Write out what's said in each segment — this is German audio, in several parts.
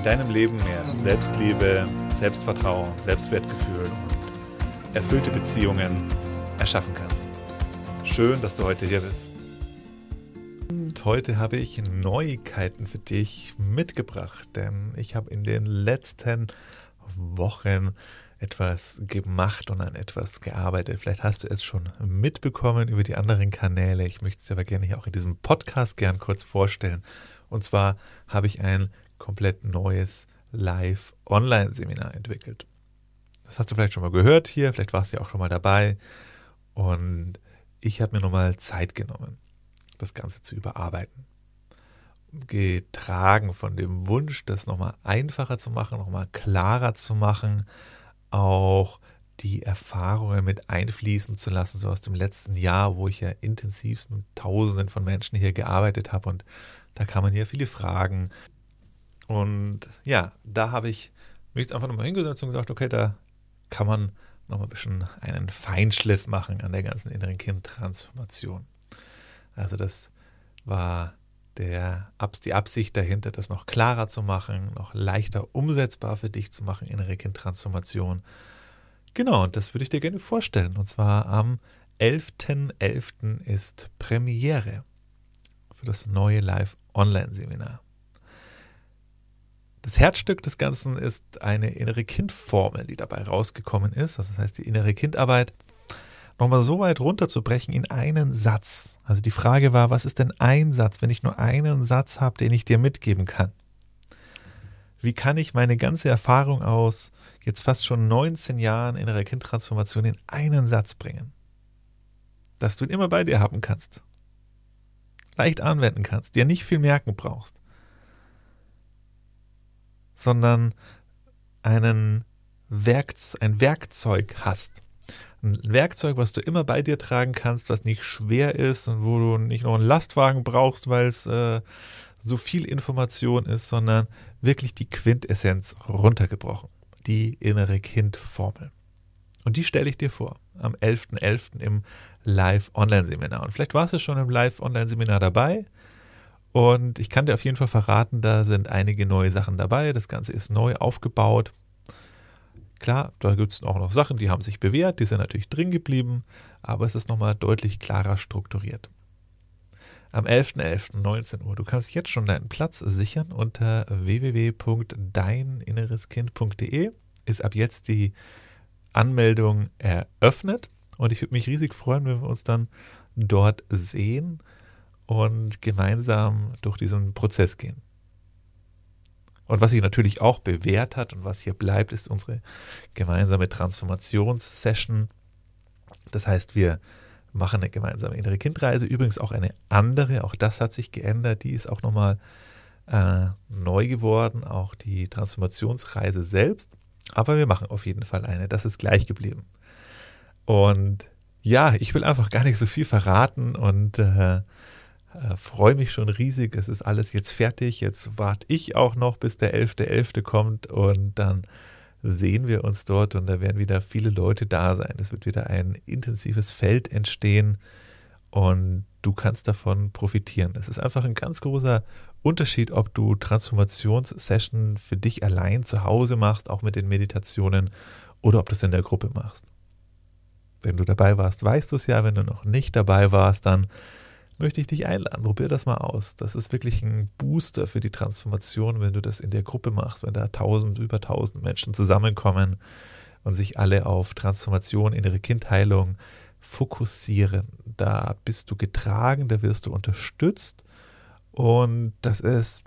in deinem Leben mehr Selbstliebe, Selbstvertrauen, Selbstwertgefühl und erfüllte Beziehungen erschaffen kannst. Schön, dass du heute hier bist. Und heute habe ich Neuigkeiten für dich mitgebracht, denn ich habe in den letzten Wochen etwas gemacht und an etwas gearbeitet. Vielleicht hast du es schon mitbekommen über die anderen Kanäle. Ich möchte es dir aber gerne hier auch in diesem Podcast gern kurz vorstellen. Und zwar habe ich ein komplett neues Live-Online-Seminar entwickelt. Das hast du vielleicht schon mal gehört hier, vielleicht warst du ja auch schon mal dabei. Und ich habe mir nochmal Zeit genommen, das Ganze zu überarbeiten. Getragen von dem Wunsch, das nochmal einfacher zu machen, nochmal klarer zu machen, auch die Erfahrungen mit einfließen zu lassen, so aus dem letzten Jahr, wo ich ja intensiv mit Tausenden von Menschen hier gearbeitet habe und da kann man ja viele Fragen, und ja, da habe ich mich jetzt einfach nochmal hingesetzt und gesagt, okay, da kann man nochmal ein bisschen einen Feinschliff machen an der ganzen inneren Kindtransformation. Also das war der, die Absicht dahinter, das noch klarer zu machen, noch leichter umsetzbar für dich zu machen, innere Kindtransformation. Genau, und das würde ich dir gerne vorstellen. Und zwar am 11.11. .11. ist Premiere für das neue Live-Online-Seminar. Das Herzstück des Ganzen ist eine innere Kindformel, die dabei rausgekommen ist. Das heißt, die innere Kindarbeit nochmal so weit runterzubrechen in einen Satz. Also die Frage war, was ist denn ein Satz, wenn ich nur einen Satz habe, den ich dir mitgeben kann? Wie kann ich meine ganze Erfahrung aus jetzt fast schon 19 Jahren innerer Kindtransformation in einen Satz bringen? Dass du ihn immer bei dir haben kannst. Leicht anwenden kannst, dir nicht viel merken brauchst sondern einen Werkz ein Werkzeug hast. Ein Werkzeug, was du immer bei dir tragen kannst, was nicht schwer ist und wo du nicht noch einen Lastwagen brauchst, weil es äh, so viel Information ist, sondern wirklich die Quintessenz runtergebrochen. Die innere Kindformel. Und die stelle ich dir vor am 11.11. .11. im Live-Online-Seminar. Und vielleicht warst du schon im Live-Online-Seminar dabei und ich kann dir auf jeden Fall verraten, da sind einige neue Sachen dabei. Das Ganze ist neu aufgebaut. Klar, da gibt es auch noch Sachen, die haben sich bewährt, die sind natürlich drin geblieben, aber es ist nochmal deutlich klarer strukturiert. Am 11.11.19 Uhr. Du kannst jetzt schon deinen Platz sichern unter www.deininnereskind.de. Ist ab jetzt die Anmeldung eröffnet und ich würde mich riesig freuen, wenn wir uns dann dort sehen und gemeinsam durch diesen Prozess gehen. Und was sich natürlich auch bewährt hat und was hier bleibt, ist unsere gemeinsame Transformationssession. Das heißt, wir machen eine gemeinsame innere Kindreise, übrigens auch eine andere, auch das hat sich geändert, die ist auch nochmal äh, neu geworden, auch die Transformationsreise selbst. Aber wir machen auf jeden Fall eine, das ist gleich geblieben. Und ja, ich will einfach gar nicht so viel verraten und äh, äh, freue mich schon riesig. Es ist alles jetzt fertig. Jetzt warte ich auch noch, bis der 11.11. .11. kommt und dann sehen wir uns dort und da werden wieder viele Leute da sein. Es wird wieder ein intensives Feld entstehen und du kannst davon profitieren. Es ist einfach ein ganz großer Unterschied, ob du Transformationssession für dich allein zu Hause machst, auch mit den Meditationen, oder ob du es in der Gruppe machst. Wenn du dabei warst, weißt du es ja. Wenn du noch nicht dabei warst, dann möchte ich dich einladen. Probier das mal aus. Das ist wirklich ein Booster für die Transformation, wenn du das in der Gruppe machst, wenn da tausend, über tausend Menschen zusammenkommen und sich alle auf Transformation, innere Kindheilung fokussieren. Da bist du getragen, da wirst du unterstützt und das ist,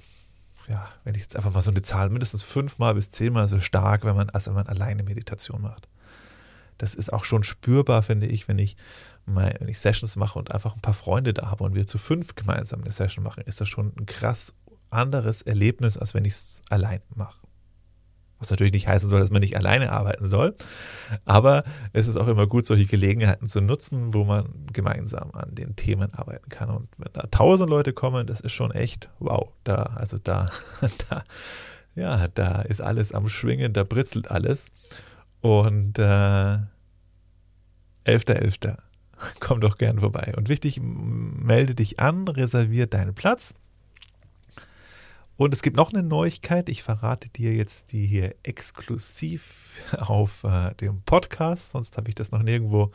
ja, wenn ich jetzt einfach mal so eine Zahl, mindestens fünfmal bis zehnmal so stark, wenn man, als wenn man alleine Meditation macht. Das ist auch schon spürbar, finde ich, wenn ich wenn ich Sessions mache und einfach ein paar Freunde da habe und wir zu fünf gemeinsam eine Session machen, ist das schon ein krass anderes Erlebnis, als wenn ich es allein mache. Was natürlich nicht heißen soll, dass man nicht alleine arbeiten soll. Aber es ist auch immer gut, solche Gelegenheiten zu nutzen, wo man gemeinsam an den Themen arbeiten kann. Und wenn da tausend Leute kommen, das ist schon echt wow. Da, also da, da, ja, da ist alles am Schwingen, da britzelt alles. Und äh, 11.11. Komm doch gern vorbei. Und wichtig, melde dich an, reservier deinen Platz. Und es gibt noch eine Neuigkeit. Ich verrate dir jetzt die hier exklusiv auf äh, dem Podcast. Sonst habe ich das noch nirgendwo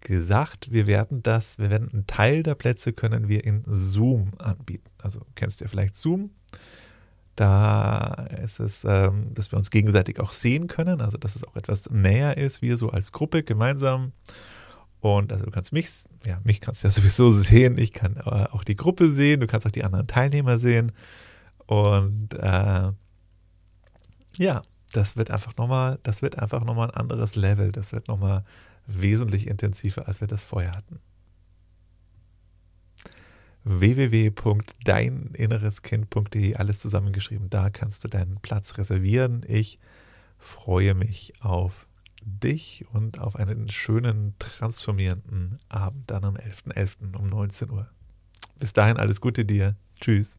gesagt. Wir werden das, wir werden einen Teil der Plätze können wir in Zoom anbieten. Also kennst du ja vielleicht Zoom. Da ist es, ähm, dass wir uns gegenseitig auch sehen können, also dass es auch etwas näher ist, wir so als Gruppe gemeinsam. Und also du kannst mich, ja, mich kannst du ja sowieso sehen, ich kann äh, auch die Gruppe sehen, du kannst auch die anderen Teilnehmer sehen. Und äh, ja, das wird einfach nochmal, das wird einfach nochmal ein anderes Level, das wird nochmal wesentlich intensiver, als wir das vorher hatten www.deininnereskind.de, alles zusammengeschrieben. Da kannst du deinen Platz reservieren. Ich freue mich auf dich und auf einen schönen, transformierenden Abend dann am 11.11. .11. um 19 Uhr. Bis dahin alles Gute dir. Tschüss.